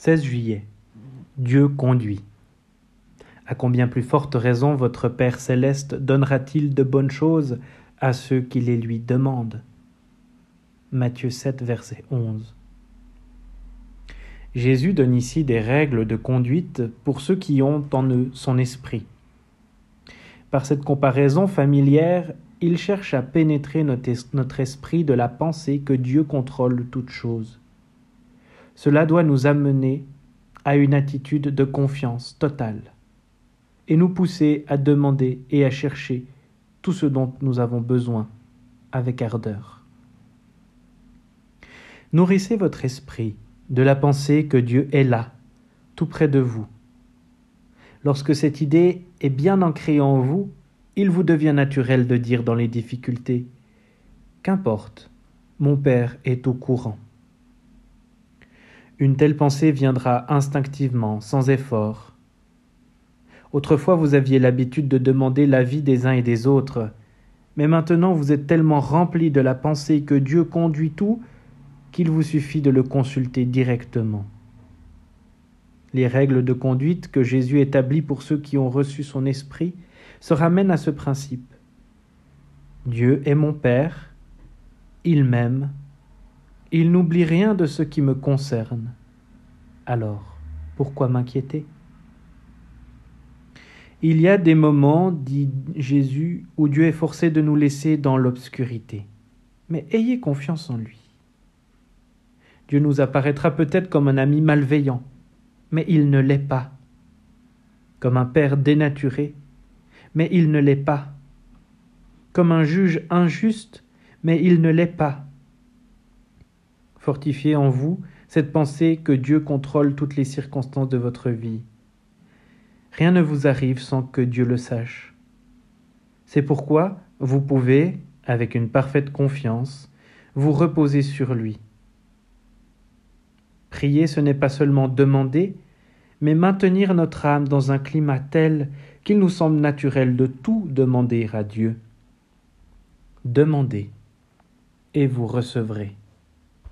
16 juillet. Dieu conduit. À combien plus forte raison votre Père céleste donnera-t-il de bonnes choses à ceux qui les lui demandent? Matthieu 7, verset 11. Jésus donne ici des règles de conduite pour ceux qui ont en eux son esprit. Par cette comparaison familière, il cherche à pénétrer notre esprit de la pensée que Dieu contrôle toutes choses. Cela doit nous amener à une attitude de confiance totale et nous pousser à demander et à chercher tout ce dont nous avons besoin avec ardeur. Nourrissez votre esprit de la pensée que Dieu est là, tout près de vous. Lorsque cette idée est bien ancrée en vous, il vous devient naturel de dire dans les difficultés Qu'importe, mon Père est au courant. Une telle pensée viendra instinctivement, sans effort, Autrefois vous aviez l'habitude de demander l'avis des uns et des autres, mais maintenant vous êtes tellement rempli de la pensée que Dieu conduit tout qu'il vous suffit de le consulter directement. Les règles de conduite que Jésus établit pour ceux qui ont reçu son esprit se ramènent à ce principe. Dieu est mon Père, il m'aime, il n'oublie rien de ce qui me concerne. Alors, pourquoi m'inquiéter? Il y a des moments, dit Jésus, où Dieu est forcé de nous laisser dans l'obscurité. Mais ayez confiance en lui. Dieu nous apparaîtra peut-être comme un ami malveillant, mais il ne l'est pas. Comme un père dénaturé, mais il ne l'est pas. Comme un juge injuste, mais il ne l'est pas. Fortifiez en vous cette pensée que Dieu contrôle toutes les circonstances de votre vie Rien ne vous arrive sans que Dieu le sache. C'est pourquoi vous pouvez, avec une parfaite confiance, vous reposer sur lui. Prier, ce n'est pas seulement demander, mais maintenir notre âme dans un climat tel qu'il nous semble naturel de tout demander à Dieu. Demandez, et vous recevrez.